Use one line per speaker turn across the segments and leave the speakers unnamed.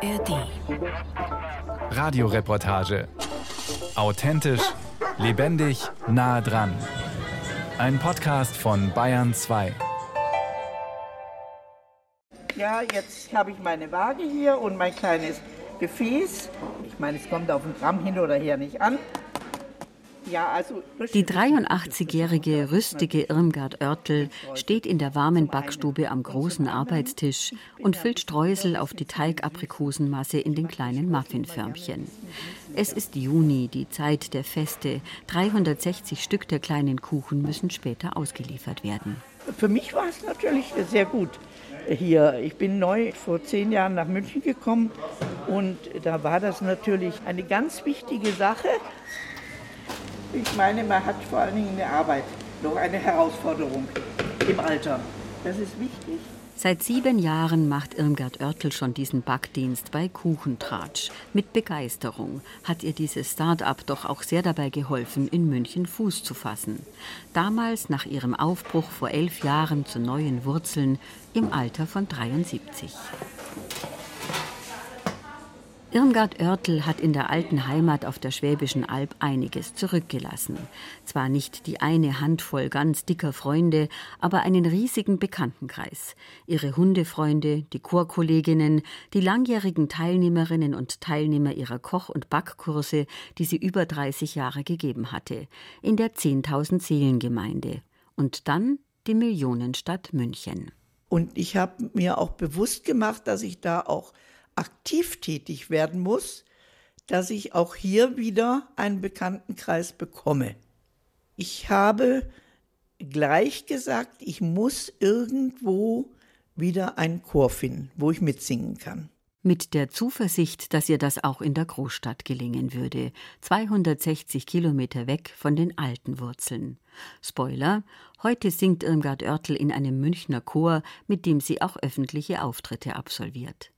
ARD.
Radioreportage. Authentisch, lebendig, nah dran. Ein Podcast von Bayern 2.
Ja, jetzt habe ich meine Waage hier und mein kleines Gefäß. Ich meine, es kommt auf ein Gramm hin oder her nicht an.
Also die 83-jährige rüstige Irmgard Oertel steht in der warmen Backstube am großen Arbeitstisch und füllt Streusel auf die Teigaprikosenmasse in den kleinen Muffinförmchen. Es ist Juni, die Zeit der Feste. 360 Stück der kleinen Kuchen müssen später ausgeliefert werden.
Für mich war es natürlich sehr gut hier. Ich bin neu vor zehn Jahren nach München gekommen und da war das natürlich eine ganz wichtige Sache, ich meine, man hat vor allen Dingen in der Arbeit noch eine Herausforderung im Alter. Das ist wichtig.
Seit sieben Jahren macht Irmgard Oertel schon diesen Backdienst bei Kuchentratsch. Mit Begeisterung hat ihr dieses Start-up doch auch sehr dabei geholfen, in München Fuß zu fassen. Damals nach ihrem Aufbruch vor elf Jahren zu neuen Wurzeln im Alter von 73. Irmgard Oertel hat in der alten Heimat auf der Schwäbischen Alb einiges zurückgelassen. Zwar nicht die eine Handvoll ganz dicker Freunde, aber einen riesigen Bekanntenkreis. Ihre Hundefreunde, die Chorkolleginnen, die langjährigen Teilnehmerinnen und Teilnehmer ihrer Koch- und Backkurse, die sie über 30 Jahre gegeben hatte, in der 10.000 Seelengemeinde. Und dann die Millionenstadt München.
Und ich habe mir auch bewusst gemacht, dass ich da auch aktiv tätig werden muss, dass ich auch hier wieder einen Bekanntenkreis bekomme. Ich habe gleich gesagt, ich muss irgendwo wieder einen Chor finden, wo ich mitsingen kann.
Mit der Zuversicht, dass ihr das auch in der Großstadt gelingen würde, 260 Kilometer weg von den alten Wurzeln. Spoiler: Heute singt Irmgard Oertel in einem Münchner Chor, mit dem sie auch öffentliche Auftritte absolviert.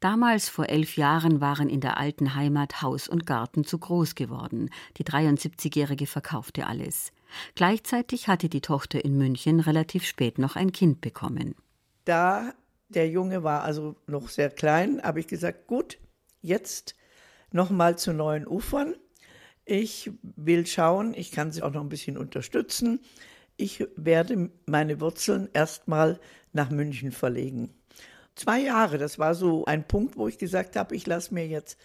Damals vor elf Jahren waren in der alten Heimat Haus und Garten zu groß geworden. Die 73-Jährige verkaufte alles. Gleichzeitig hatte die Tochter in München relativ spät noch ein Kind bekommen.
Da der Junge war also noch sehr klein, habe ich gesagt, gut, jetzt noch mal zu neuen Ufern. Ich will schauen, ich kann sie auch noch ein bisschen unterstützen. Ich werde meine Wurzeln erstmal nach München verlegen zwei Jahre. Das war so ein Punkt, wo ich gesagt habe, ich lasse mir jetzt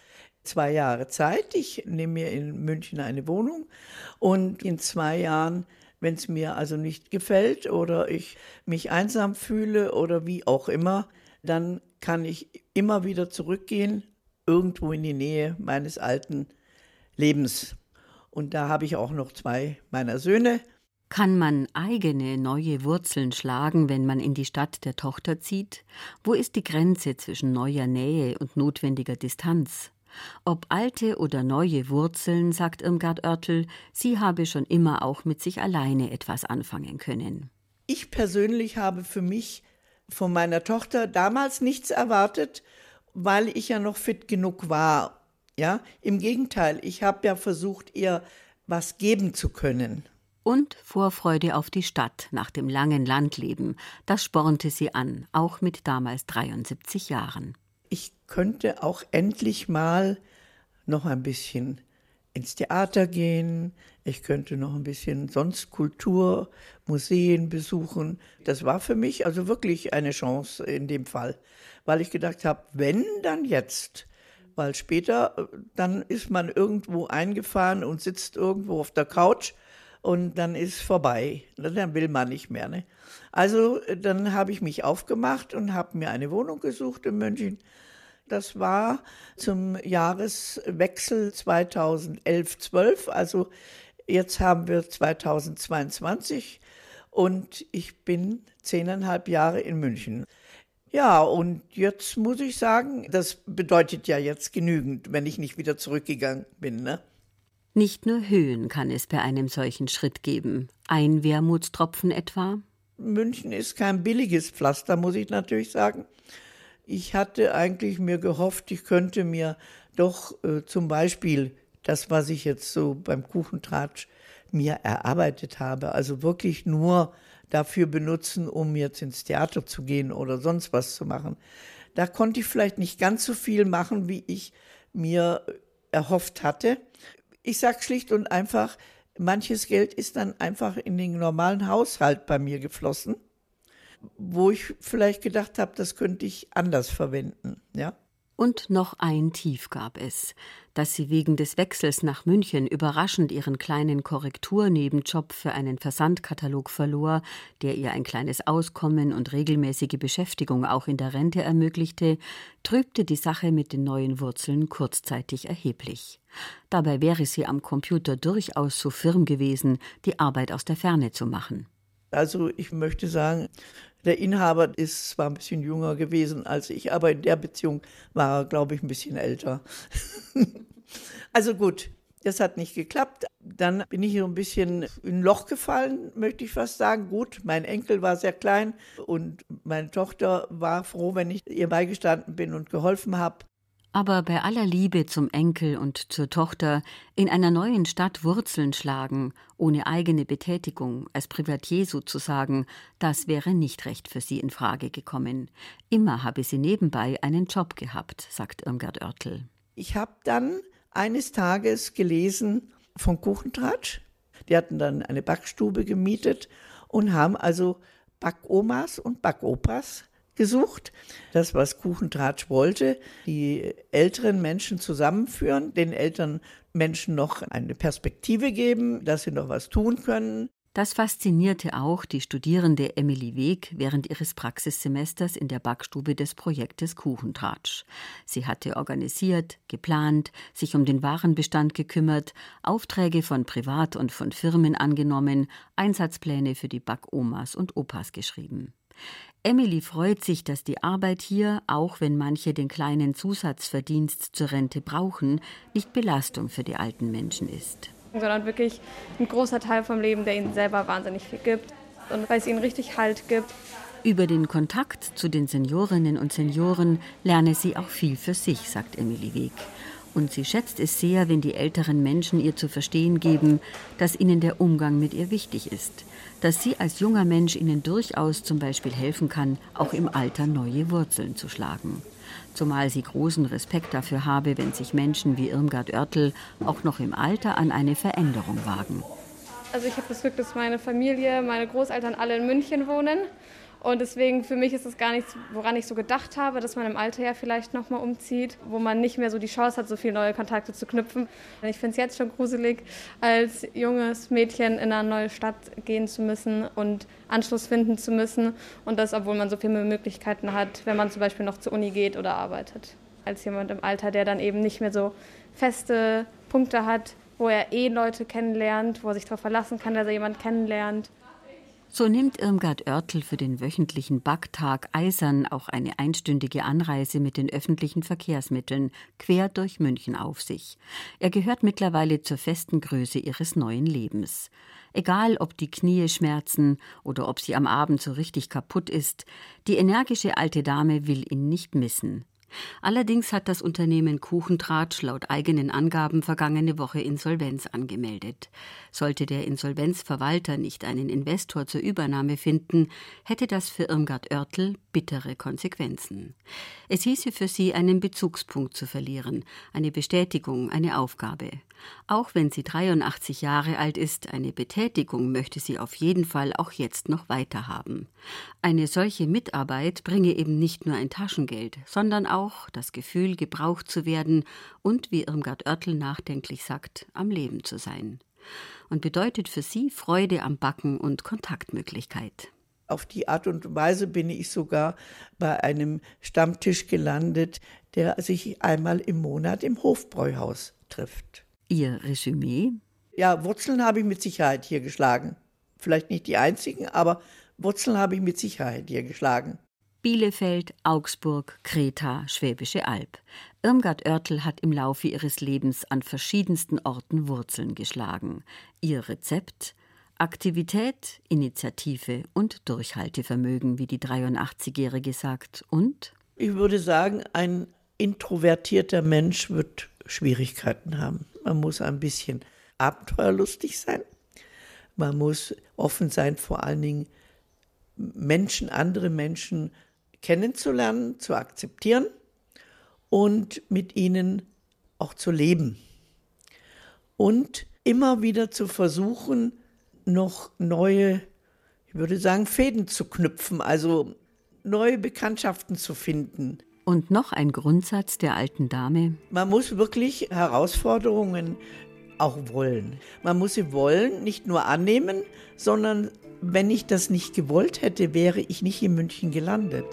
zwei Jahre Zeit. Ich nehme mir in München eine Wohnung und in zwei Jahren, wenn es mir also nicht gefällt oder ich mich einsam fühle oder wie auch immer, dann kann ich immer wieder zurückgehen, irgendwo in die Nähe meines alten Lebens. Und da habe ich auch noch zwei meiner Söhne.
Kann man eigene neue Wurzeln schlagen, wenn man in die Stadt der Tochter zieht? Wo ist die Grenze zwischen neuer Nähe und notwendiger Distanz? Ob alte oder neue Wurzeln, sagt Irmgard Oertel, sie habe schon immer auch mit sich alleine etwas anfangen können.
Ich persönlich habe für mich von meiner Tochter damals nichts erwartet, weil ich ja noch fit genug war. Ja, im Gegenteil, ich habe ja versucht, ihr was geben zu können.
Und Vorfreude auf die Stadt nach dem langen Landleben, das spornte sie an, auch mit damals 73 Jahren.
Ich könnte auch endlich mal noch ein bisschen ins Theater gehen, ich könnte noch ein bisschen sonst Kultur, Museen besuchen. Das war für mich also wirklich eine Chance in dem Fall, weil ich gedacht habe, wenn dann jetzt, weil später äh, dann ist man irgendwo eingefahren und sitzt irgendwo auf der Couch und dann ist vorbei. Dann will man nicht mehr. Ne? Also dann habe ich mich aufgemacht und habe mir eine Wohnung gesucht in München. Das war zum Jahreswechsel 2011-12. Also jetzt haben wir 2022 und ich bin zehneinhalb Jahre in München. Ja, und jetzt muss ich sagen, das bedeutet ja jetzt genügend, wenn ich nicht wieder zurückgegangen bin. Ne?
Nicht nur Höhen kann es bei einem solchen Schritt geben. Ein Wermutstropfen etwa?
München ist kein billiges Pflaster, muss ich natürlich sagen. Ich hatte eigentlich mir gehofft, ich könnte mir doch äh, zum Beispiel das, was ich jetzt so beim Kuchentratsch mir erarbeitet habe, also wirklich nur dafür benutzen, um jetzt ins Theater zu gehen oder sonst was zu machen. Da konnte ich vielleicht nicht ganz so viel machen, wie ich mir erhofft hatte. Ich sage schlicht und einfach, manches Geld ist dann einfach in den normalen Haushalt bei mir geflossen, wo ich vielleicht gedacht habe, das könnte ich anders verwenden, ja.
Und noch ein Tief gab es, dass sie wegen des Wechsels nach München überraschend ihren kleinen Korrekturnebenjob für einen Versandkatalog verlor, der ihr ein kleines Auskommen und regelmäßige Beschäftigung auch in der Rente ermöglichte, trübte die Sache mit den neuen Wurzeln kurzzeitig erheblich. Dabei wäre sie am Computer durchaus so firm gewesen, die Arbeit aus der Ferne zu machen.
Also ich möchte sagen, der Inhaber ist zwar ein bisschen jünger gewesen als ich, aber in der Beziehung war er, glaube ich, ein bisschen älter. also gut, das hat nicht geklappt. Dann bin ich so ein bisschen in ein Loch gefallen, möchte ich fast sagen. Gut, mein Enkel war sehr klein und meine Tochter war froh, wenn ich ihr beigestanden bin und geholfen habe.
Aber bei aller Liebe zum Enkel und zur Tochter in einer neuen Stadt Wurzeln schlagen, ohne eigene Betätigung, als Privatier sozusagen, das wäre nicht recht für sie in Frage gekommen. Immer habe sie nebenbei einen Job gehabt, sagt Irmgard Oertel.
Ich habe dann eines Tages gelesen von Kuchentratsch. Die hatten dann eine Backstube gemietet und haben also Backomas und Backopas gesucht. Das, was Kuchentratsch wollte, die älteren Menschen zusammenführen, den älteren Menschen noch eine Perspektive geben, dass sie noch was tun können.
Das faszinierte auch die Studierende Emily Weg während ihres Praxissemesters in der Backstube des Projektes Kuchentratsch. Sie hatte organisiert, geplant, sich um den Warenbestand gekümmert, Aufträge von Privat- und von Firmen angenommen, Einsatzpläne für die Backomas und Opas geschrieben. Emily freut sich, dass die Arbeit hier, auch wenn manche den kleinen Zusatzverdienst zur Rente brauchen, nicht Belastung für die alten Menschen ist.
Sondern wirklich ein großer Teil vom Leben, der ihnen selber wahnsinnig viel gibt und weil es ihnen richtig Halt gibt.
Über den Kontakt zu den Seniorinnen und Senioren lerne sie auch viel für sich, sagt Emily Weg. Und sie schätzt es sehr, wenn die älteren Menschen ihr zu verstehen geben, dass ihnen der Umgang mit ihr wichtig ist dass sie als junger Mensch ihnen durchaus zum Beispiel helfen kann, auch im Alter neue Wurzeln zu schlagen. Zumal sie großen Respekt dafür habe, wenn sich Menschen wie Irmgard Oertel auch noch im Alter an eine Veränderung wagen.
Also ich habe das Glück, dass meine Familie, meine Großeltern alle in München wohnen und deswegen für mich ist es gar nichts, woran ich so gedacht habe, dass man im Alter ja vielleicht nochmal umzieht, wo man nicht mehr so die Chance hat, so viele neue Kontakte zu knüpfen. Ich finde es jetzt schon gruselig, als junges Mädchen in eine neue Stadt gehen zu müssen und Anschluss finden zu müssen. Und das, obwohl man so viele Möglichkeiten hat, wenn man zum Beispiel noch zur Uni geht oder arbeitet. Als jemand im Alter, der dann eben nicht mehr so feste Punkte hat, wo er eh Leute kennenlernt, wo er sich darauf verlassen kann, dass er jemanden kennenlernt.
So nimmt Irmgard Oertel für den wöchentlichen Backtag Eisern auch eine einstündige Anreise mit den öffentlichen Verkehrsmitteln quer durch München auf sich. Er gehört mittlerweile zur festen Größe ihres neuen Lebens. Egal, ob die Knie schmerzen oder ob sie am Abend so richtig kaputt ist, die energische alte Dame will ihn nicht missen. Allerdings hat das Unternehmen Kuchentratsch laut eigenen Angaben vergangene Woche Insolvenz angemeldet. Sollte der Insolvenzverwalter nicht einen Investor zur Übernahme finden, hätte das für Irmgard Oertel bittere Konsequenzen. Es hieße für sie, einen Bezugspunkt zu verlieren, eine Bestätigung, eine Aufgabe. Auch wenn sie 83 Jahre alt ist, eine Betätigung möchte sie auf jeden Fall auch jetzt noch weiterhaben. Eine solche Mitarbeit bringe eben nicht nur ein Taschengeld, sondern auch das Gefühl, gebraucht zu werden und, wie Irmgard Oertel nachdenklich sagt, am Leben zu sein. Und bedeutet für sie Freude am Backen und Kontaktmöglichkeit.
Auf die Art und Weise bin ich sogar bei einem Stammtisch gelandet, der sich einmal im Monat im Hofbräuhaus trifft.
Ihr Resümee?
Ja, Wurzeln habe ich mit Sicherheit hier geschlagen. Vielleicht nicht die einzigen, aber Wurzeln habe ich mit Sicherheit hier geschlagen.
Bielefeld, Augsburg, Kreta, Schwäbische Alb. Irmgard Oertel hat im Laufe ihres Lebens an verschiedensten Orten Wurzeln geschlagen. Ihr Rezept? Aktivität, Initiative und Durchhaltevermögen, wie die 83-Jährige sagt. Und?
Ich würde sagen, ein introvertierter Mensch wird Schwierigkeiten haben. Man muss ein bisschen abenteuerlustig sein. Man muss offen sein, vor allen Dingen Menschen, andere Menschen kennenzulernen, zu akzeptieren und mit ihnen auch zu leben. Und immer wieder zu versuchen, noch neue, ich würde sagen, Fäden zu knüpfen, also neue Bekanntschaften zu finden.
Und noch ein Grundsatz der alten Dame.
Man muss wirklich Herausforderungen auch wollen. Man muss sie wollen, nicht nur annehmen, sondern wenn ich das nicht gewollt hätte, wäre ich nicht in München gelandet.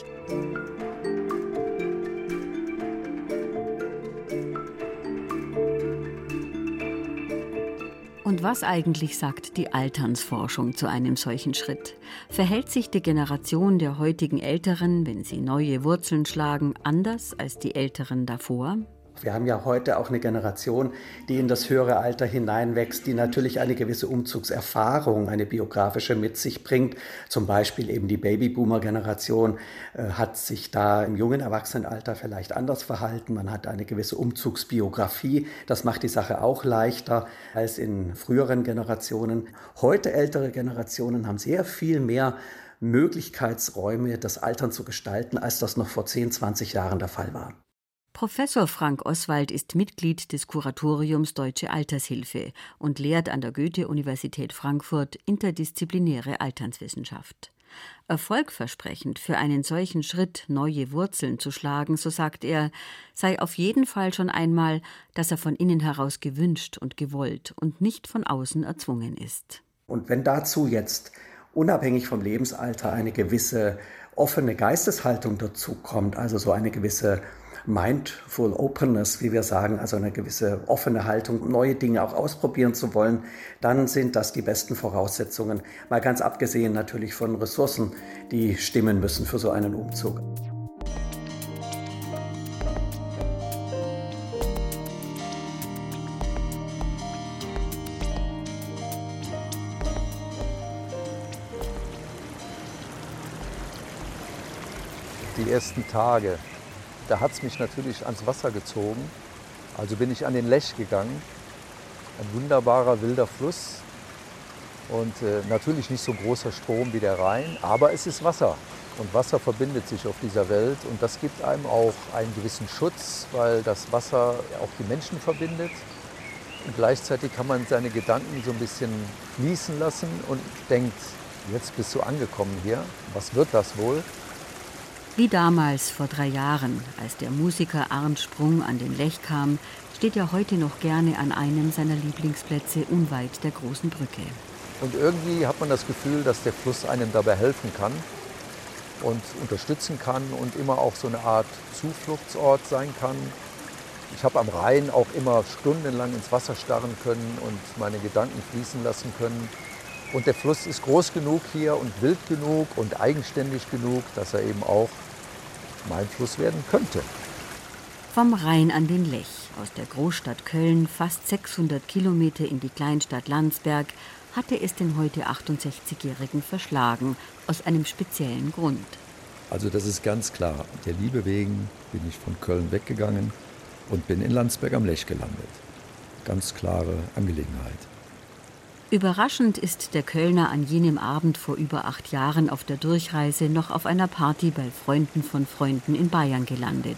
Und was eigentlich sagt die Alternsforschung zu einem solchen Schritt? Verhält sich die Generation der heutigen Älteren, wenn sie neue Wurzeln schlagen, anders als die Älteren davor?
Wir haben ja heute auch eine Generation, die in das höhere Alter hineinwächst, die natürlich eine gewisse Umzugserfahrung, eine biografische mit sich bringt. Zum Beispiel eben die Babyboomer-Generation äh, hat sich da im jungen Erwachsenenalter vielleicht anders verhalten. Man hat eine gewisse Umzugsbiografie. Das macht die Sache auch leichter als in früheren Generationen. Heute ältere Generationen haben sehr viel mehr Möglichkeitsräume, das Altern zu gestalten, als das noch vor 10, 20 Jahren der Fall war.
Professor Frank Oswald ist Mitglied des Kuratoriums Deutsche Altershilfe und lehrt an der Goethe-Universität Frankfurt interdisziplinäre Alternswissenschaft. Erfolgversprechend für einen solchen Schritt neue Wurzeln zu schlagen, so sagt er, sei auf jeden Fall schon einmal, dass er von innen heraus gewünscht und gewollt und nicht von außen erzwungen ist.
Und wenn dazu jetzt unabhängig vom Lebensalter eine gewisse offene Geisteshaltung dazu kommt, also so eine gewisse Mindful Openness, wie wir sagen, also eine gewisse offene Haltung, neue Dinge auch ausprobieren zu wollen, dann sind das die besten Voraussetzungen. Mal ganz abgesehen natürlich von Ressourcen, die stimmen müssen für so einen Umzug.
Die ersten Tage da hat es mich natürlich ans Wasser gezogen. Also bin ich an den Lech gegangen. Ein wunderbarer wilder Fluss und äh, natürlich nicht so großer Strom wie der Rhein, aber es ist Wasser. Und Wasser verbindet sich auf dieser Welt und das gibt einem auch einen gewissen Schutz, weil das Wasser auch die Menschen verbindet. Und gleichzeitig kann man seine Gedanken so ein bisschen fließen lassen und denkt, jetzt bist du angekommen hier, was wird das wohl?
Wie damals vor drei Jahren, als der Musiker Arndt Sprung an den Lech kam, steht er heute noch gerne an einem seiner Lieblingsplätze unweit der großen Brücke.
Und irgendwie hat man das Gefühl, dass der Fluss einem dabei helfen kann und unterstützen kann und immer auch so eine Art Zufluchtsort sein kann. Ich habe am Rhein auch immer stundenlang ins Wasser starren können und meine Gedanken fließen lassen können. Und der Fluss ist groß genug hier und wild genug und eigenständig genug, dass er eben auch mein Fluss werden könnte.
Vom Rhein an den Lech, aus der Großstadt Köln, fast 600 Kilometer in die Kleinstadt Landsberg, hatte es den heute 68-Jährigen verschlagen, aus einem speziellen Grund.
Also das ist ganz klar. Der Liebe wegen bin ich von Köln weggegangen und bin in Landsberg am Lech gelandet. Ganz klare Angelegenheit.
Überraschend ist der Kölner an jenem Abend vor über acht Jahren auf der Durchreise noch auf einer Party bei Freunden von Freunden in Bayern gelandet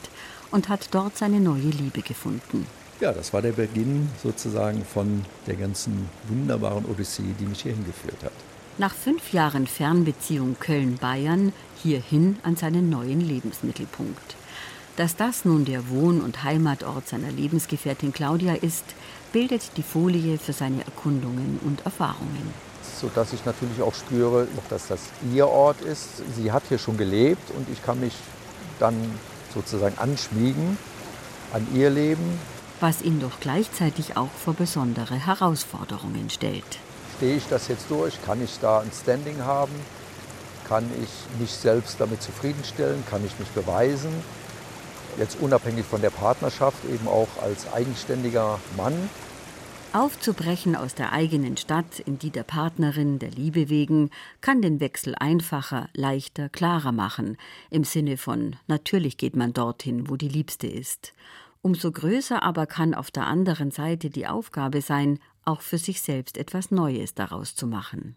und hat dort seine neue Liebe gefunden.
Ja, das war der Beginn sozusagen von der ganzen wunderbaren Odyssee, die mich hierhin geführt hat.
Nach fünf Jahren Fernbeziehung Köln-Bayern hierhin an seinen neuen Lebensmittelpunkt. Dass das nun der Wohn- und Heimatort seiner Lebensgefährtin Claudia ist, bildet die Folie für seine Erkundungen und Erfahrungen.
So dass ich natürlich auch spüre, dass das ihr Ort ist. Sie hat hier schon gelebt und ich kann mich dann sozusagen anschmiegen an ihr Leben.
Was ihn doch gleichzeitig auch vor besondere Herausforderungen stellt.
Stehe ich das jetzt durch? Kann ich da ein Standing haben? Kann ich mich selbst damit zufriedenstellen? Kann ich mich beweisen? Jetzt unabhängig von der Partnerschaft eben auch als eigenständiger Mann.
Aufzubrechen aus der eigenen Stadt in die der Partnerin der Liebe wegen kann den Wechsel einfacher, leichter, klarer machen, im Sinne von natürlich geht man dorthin, wo die Liebste ist. Umso größer aber kann auf der anderen Seite die Aufgabe sein, auch für sich selbst etwas Neues daraus zu machen.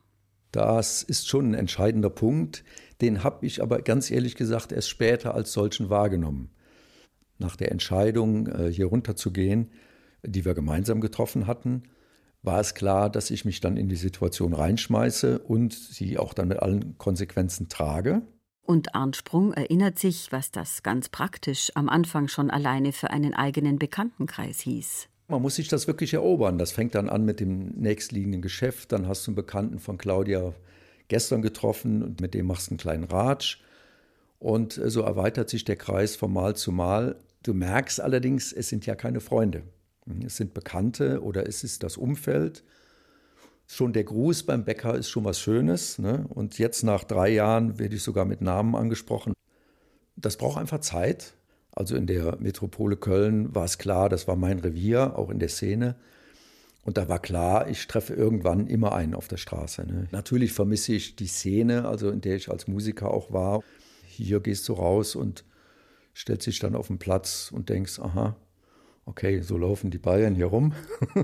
Das ist schon ein entscheidender Punkt. Den habe ich aber ganz ehrlich gesagt erst später als solchen wahrgenommen. Nach der Entscheidung, äh, hier runterzugehen, die wir gemeinsam getroffen hatten, war es klar, dass ich mich dann in die Situation reinschmeiße und sie auch dann mit allen Konsequenzen trage.
Und Arndt Sprung erinnert sich, was das ganz praktisch am Anfang schon alleine für einen eigenen Bekanntenkreis hieß.
Man muss sich das wirklich erobern. Das fängt dann an mit dem nächstliegenden Geschäft. Dann hast du einen Bekannten von Claudia gestern getroffen und mit dem machst du einen kleinen Ratsch. Und so erweitert sich der Kreis von Mal zu Mal. Du merkst allerdings, es sind ja keine Freunde. Es sind Bekannte oder es ist das Umfeld. Schon der Gruß beim Bäcker ist schon was Schönes. Ne? Und jetzt nach drei Jahren werde ich sogar mit Namen angesprochen. Das braucht einfach Zeit. Also in der Metropole Köln war es klar, das war mein Revier, auch in der Szene. Und da war klar, ich treffe irgendwann immer einen auf der Straße. Ne? Natürlich vermisse ich die Szene, also in der ich als Musiker auch war. Hier gehst du raus und stellst dich dann auf den Platz und denkst, aha, okay, so laufen die Bayern hier rum.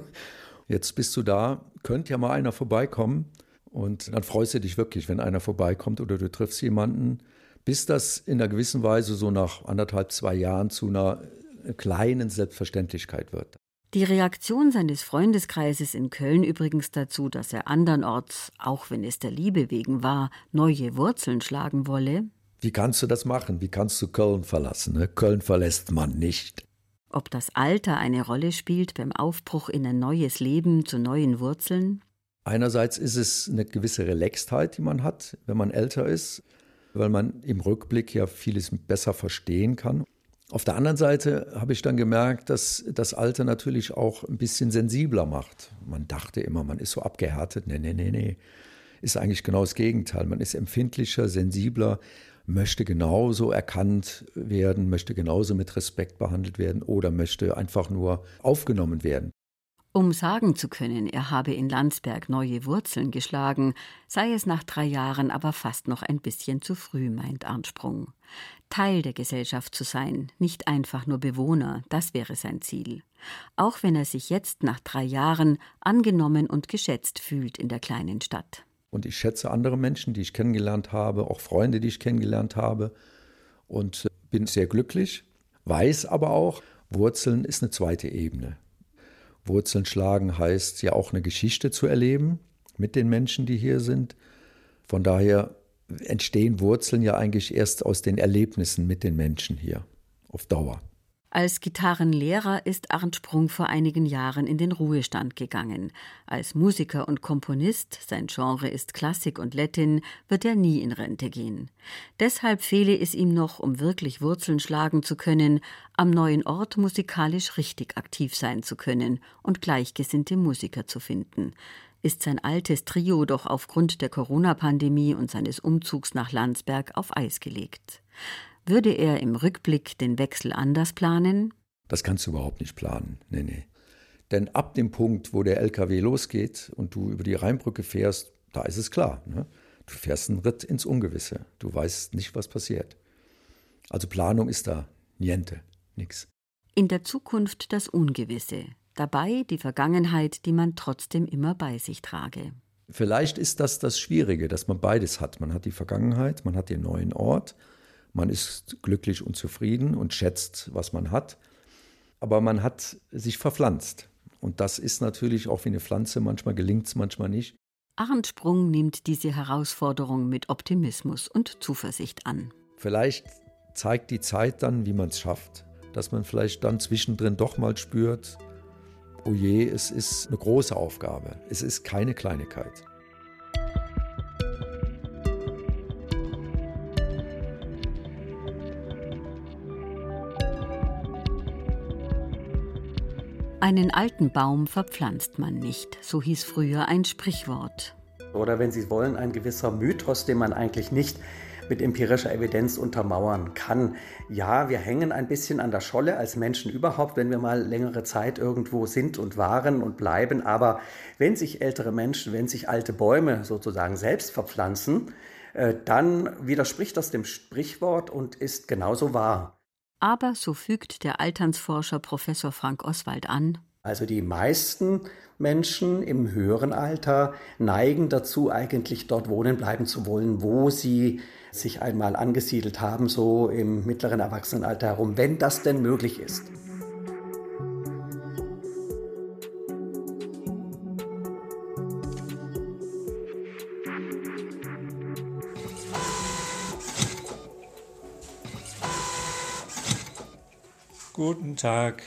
Jetzt bist du da, könnte ja mal einer vorbeikommen. Und dann freust du dich wirklich, wenn einer vorbeikommt oder du triffst jemanden, bis das in einer gewissen Weise so nach anderthalb, zwei Jahren zu einer kleinen Selbstverständlichkeit wird.
Die Reaktion seines Freundeskreises in Köln übrigens dazu, dass er andernorts, auch wenn es der Liebe wegen war, neue Wurzeln schlagen wolle.
Wie kannst du das machen? Wie kannst du Köln verlassen? Ne? Köln verlässt man nicht.
Ob das Alter eine Rolle spielt beim Aufbruch in ein neues Leben zu neuen Wurzeln?
Einerseits ist es eine gewisse Relaxtheit, die man hat, wenn man älter ist weil man im Rückblick ja vieles besser verstehen kann. Auf der anderen Seite habe ich dann gemerkt, dass das Alter natürlich auch ein bisschen sensibler macht. Man dachte immer, man ist so abgehärtet. Nee, nee, nee, nee. Ist eigentlich genau das Gegenteil. Man ist empfindlicher, sensibler, möchte genauso erkannt werden, möchte genauso mit Respekt behandelt werden oder möchte einfach nur aufgenommen werden.
Um sagen zu können, er habe in Landsberg neue Wurzeln geschlagen, sei es nach drei Jahren aber fast noch ein bisschen zu früh, meint Arnsprung. Teil der Gesellschaft zu sein, nicht einfach nur Bewohner, das wäre sein Ziel. Auch wenn er sich jetzt nach drei Jahren angenommen und geschätzt fühlt in der kleinen Stadt.
Und ich schätze andere Menschen, die ich kennengelernt habe, auch Freunde, die ich kennengelernt habe und äh, bin sehr glücklich, weiß aber auch, Wurzeln ist eine zweite Ebene. Wurzeln schlagen heißt ja auch eine Geschichte zu erleben mit den Menschen, die hier sind. Von daher entstehen Wurzeln ja eigentlich erst aus den Erlebnissen mit den Menschen hier auf Dauer.
Als Gitarrenlehrer ist Arndt Sprung vor einigen Jahren in den Ruhestand gegangen. Als Musiker und Komponist, sein Genre ist Klassik und Latin, wird er nie in Rente gehen. Deshalb fehle es ihm noch, um wirklich Wurzeln schlagen zu können, am neuen Ort musikalisch richtig aktiv sein zu können und gleichgesinnte Musiker zu finden. Ist sein altes Trio doch aufgrund der Corona-Pandemie und seines Umzugs nach Landsberg auf Eis gelegt. Würde er im Rückblick den Wechsel anders planen?
Das kannst du überhaupt nicht planen. Nee, nee. Denn ab dem Punkt, wo der LKW losgeht und du über die Rheinbrücke fährst, da ist es klar. Ne? Du fährst einen Ritt ins Ungewisse. Du weißt nicht, was passiert. Also Planung ist da niente, nix.
In der Zukunft das Ungewisse. Dabei die Vergangenheit, die man trotzdem immer bei sich trage.
Vielleicht ist das das Schwierige, dass man beides hat. Man hat die Vergangenheit, man hat den neuen Ort man ist glücklich und zufrieden und schätzt, was man hat. Aber man hat sich verpflanzt. Und das ist natürlich auch wie eine Pflanze. Manchmal gelingt es, manchmal nicht.
Arndt Sprung nimmt diese Herausforderung mit Optimismus und Zuversicht an.
Vielleicht zeigt die Zeit dann, wie man es schafft. Dass man vielleicht dann zwischendrin doch mal spürt, oh je, es ist eine große Aufgabe. Es ist keine Kleinigkeit.
Einen alten Baum verpflanzt man nicht, so hieß früher ein Sprichwort.
Oder wenn Sie wollen, ein gewisser Mythos, den man eigentlich nicht mit empirischer Evidenz untermauern kann. Ja, wir hängen ein bisschen an der Scholle als Menschen überhaupt, wenn wir mal längere Zeit irgendwo sind und waren und bleiben. Aber wenn sich ältere Menschen, wenn sich alte Bäume sozusagen selbst verpflanzen, äh, dann widerspricht das dem Sprichwort und ist genauso wahr.
Aber, so fügt der Alternsforscher Professor Frank Oswald an,
Also die meisten Menschen im höheren Alter neigen dazu, eigentlich dort wohnen bleiben zu wollen, wo sie sich einmal angesiedelt haben, so im mittleren Erwachsenenalter herum, wenn das denn möglich ist.
Guten Tag.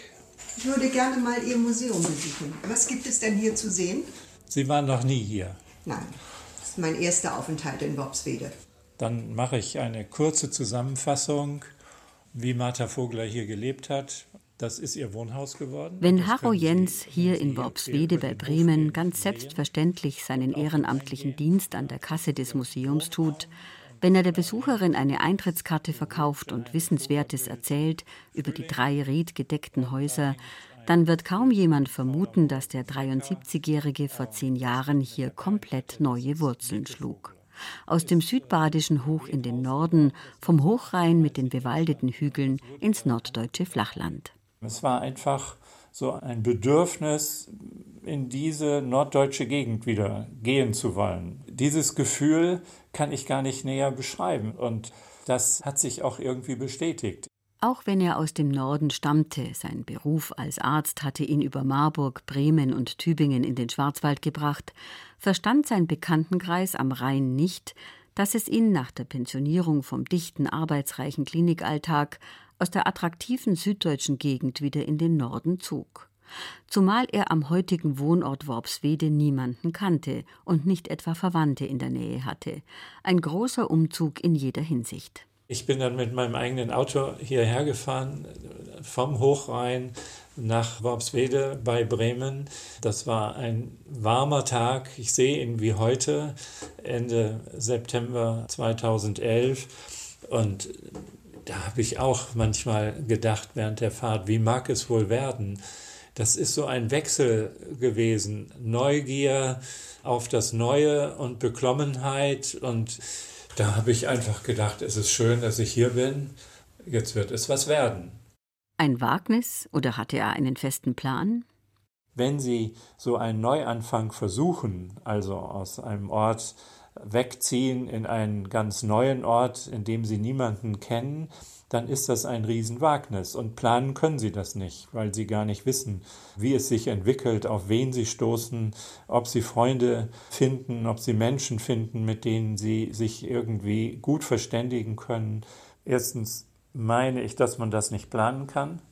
Ich würde gerne mal Ihr Museum besuchen. Was gibt es denn hier zu sehen?
Sie waren noch nie hier.
Nein, das ist mein erster Aufenthalt in Worpswede.
Dann mache ich eine kurze Zusammenfassung, wie Martha Vogler hier gelebt hat. Das ist ihr Wohnhaus geworden.
Wenn Harro Jens hier in Worpswede bei Bremen ganz selbstverständlich seinen ehrenamtlichen Dienst an der Kasse des Museums tut, wenn er der Besucherin eine Eintrittskarte verkauft und Wissenswertes erzählt über die drei riedgedeckten Häuser, dann wird kaum jemand vermuten, dass der 73-Jährige vor zehn Jahren hier komplett neue Wurzeln schlug. Aus dem südbadischen hoch in den Norden, vom Hochrhein mit den bewaldeten Hügeln ins norddeutsche Flachland.
Es war einfach so ein Bedürfnis, in diese norddeutsche Gegend wieder gehen zu wollen. Dieses Gefühl kann ich gar nicht näher beschreiben und das hat sich auch irgendwie bestätigt.
Auch wenn er aus dem Norden stammte, sein Beruf als Arzt hatte ihn über Marburg, Bremen und Tübingen in den Schwarzwald gebracht, verstand sein Bekanntenkreis am Rhein nicht, dass es ihn nach der Pensionierung vom dichten, arbeitsreichen Klinikalltag aus der attraktiven süddeutschen Gegend wieder in den Norden zog. Zumal er am heutigen Wohnort Worpswede niemanden kannte und nicht etwa Verwandte in der Nähe hatte. Ein großer Umzug in jeder Hinsicht.
Ich bin dann mit meinem eigenen Auto hierher gefahren, vom Hochrhein nach Worpswede bei Bremen. Das war ein warmer Tag. Ich sehe ihn wie heute, Ende September 2011. Und da habe ich auch manchmal gedacht während der Fahrt, wie mag es wohl werden? Das ist so ein Wechsel gewesen. Neugier auf das Neue und Beklommenheit. Und da habe ich einfach gedacht, es ist schön, dass ich hier bin. Jetzt wird es was werden.
Ein Wagnis oder hatte er einen festen Plan?
Wenn Sie so einen Neuanfang versuchen, also aus einem Ort wegziehen in einen ganz neuen Ort, in dem Sie niemanden kennen, dann ist das ein Riesenwagnis. Und planen können sie das nicht, weil sie gar nicht wissen, wie es sich entwickelt, auf wen sie stoßen, ob sie Freunde finden, ob sie Menschen finden, mit denen sie sich irgendwie gut verständigen können. Erstens meine ich, dass man das nicht planen kann.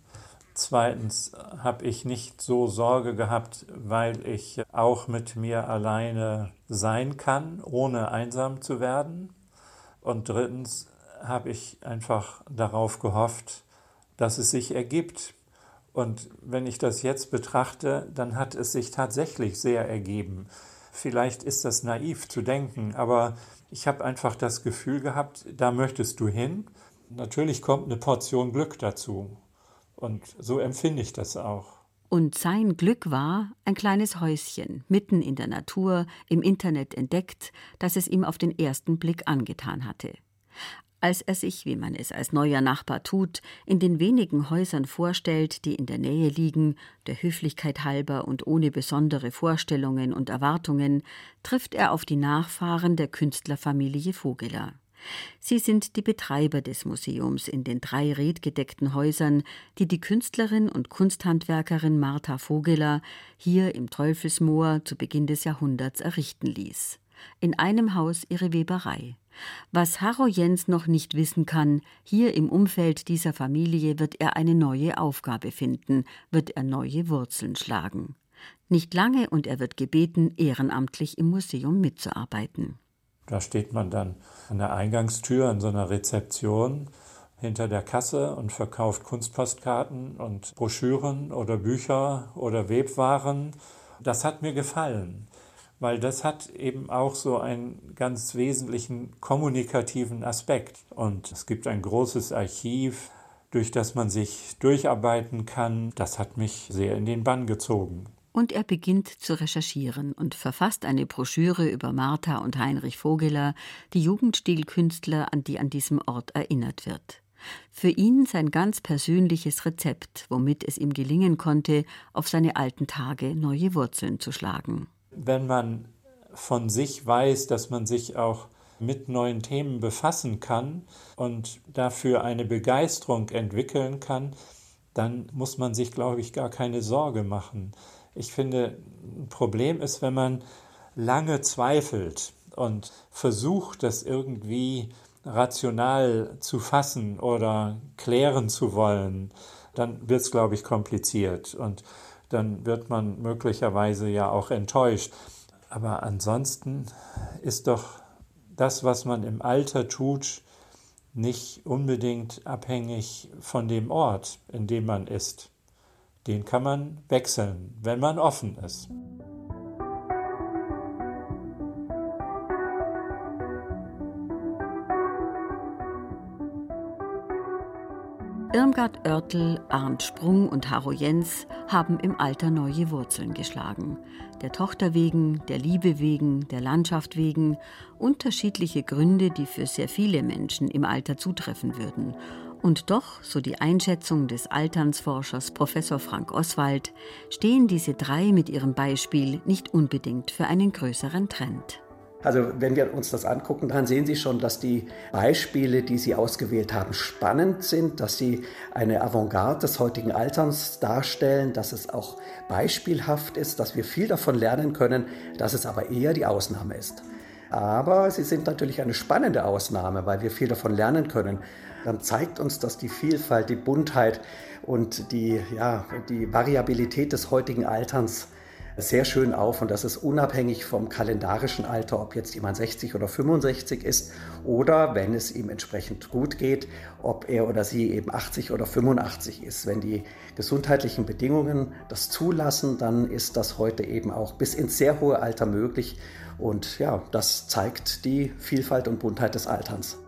Zweitens habe ich nicht so Sorge gehabt, weil ich auch mit mir alleine sein kann, ohne einsam zu werden. Und drittens habe ich einfach darauf gehofft, dass es sich ergibt. Und wenn ich das jetzt betrachte, dann hat es sich tatsächlich sehr ergeben. Vielleicht ist das naiv zu denken, aber ich habe einfach das Gefühl gehabt, da möchtest du hin. Natürlich kommt eine Portion Glück dazu. Und so empfinde ich das auch.
Und sein Glück war ein kleines Häuschen, mitten in der Natur, im Internet entdeckt, das es ihm auf den ersten Blick angetan hatte. Als er sich, wie man es als neuer Nachbar tut, in den wenigen Häusern vorstellt, die in der Nähe liegen, der Höflichkeit halber und ohne besondere Vorstellungen und Erwartungen, trifft er auf die Nachfahren der Künstlerfamilie Vogeler. Sie sind die Betreiber des Museums in den drei redgedeckten Häusern, die die Künstlerin und Kunsthandwerkerin Martha Vogeler hier im Teufelsmoor zu Beginn des Jahrhunderts errichten ließ. In einem Haus ihre Weberei. Was Harro Jens noch nicht wissen kann, hier im Umfeld dieser Familie wird er eine neue Aufgabe finden, wird er neue Wurzeln schlagen. Nicht lange und er wird gebeten, ehrenamtlich im Museum mitzuarbeiten.
Da steht man dann an der Eingangstür in so einer Rezeption hinter der Kasse und verkauft Kunstpostkarten und Broschüren oder Bücher oder Webwaren. Das hat mir gefallen weil das hat eben auch so einen ganz wesentlichen kommunikativen Aspekt. Und es gibt ein großes Archiv, durch das man sich durcharbeiten kann. Das hat mich sehr in den Bann gezogen.
Und er beginnt zu recherchieren und verfasst eine Broschüre über Martha und Heinrich Vogeler, die Jugendstilkünstler, an die an diesem Ort erinnert wird. Für ihn sein ganz persönliches Rezept, womit es ihm gelingen konnte, auf seine alten Tage neue Wurzeln zu schlagen.
Wenn man von sich weiß, dass man sich auch mit neuen Themen befassen kann und dafür eine Begeisterung entwickeln kann, dann muss man sich, glaube ich, gar keine Sorge machen. Ich finde, ein Problem ist, wenn man lange zweifelt und versucht, das irgendwie rational zu fassen oder klären zu wollen, dann wird es, glaube ich, kompliziert und dann wird man möglicherweise ja auch enttäuscht. Aber ansonsten ist doch das, was man im Alter tut, nicht unbedingt abhängig von dem Ort, in dem man ist. Den kann man wechseln, wenn man offen ist.
Irmgard Oertel, Arndt Sprung und Haro Jens haben im Alter neue Wurzeln geschlagen. Der Tochter wegen, der Liebe wegen, der Landschaft wegen. Unterschiedliche Gründe, die für sehr viele Menschen im Alter zutreffen würden. Und doch, so die Einschätzung des Alternsforschers Professor Frank Oswald, stehen diese drei mit ihrem Beispiel nicht unbedingt für einen größeren Trend.
Also wenn wir uns das angucken, dann sehen Sie schon, dass die Beispiele, die Sie ausgewählt haben, spannend sind, dass sie eine Avantgarde des heutigen Alterns darstellen, dass es auch beispielhaft ist, dass wir viel davon lernen können, dass es aber eher die Ausnahme ist. Aber sie sind natürlich eine spannende Ausnahme, weil wir viel davon lernen können. Dann zeigt uns, dass die Vielfalt, die Buntheit und die, ja, die Variabilität des heutigen Alterns sehr schön auf und das ist unabhängig vom kalendarischen Alter, ob jetzt jemand 60 oder 65 ist oder wenn es ihm entsprechend gut geht, ob er oder sie eben 80 oder 85 ist. Wenn die gesundheitlichen Bedingungen das zulassen, dann ist das heute eben auch bis ins sehr hohe Alter möglich und ja, das zeigt die Vielfalt und Buntheit des Alterns.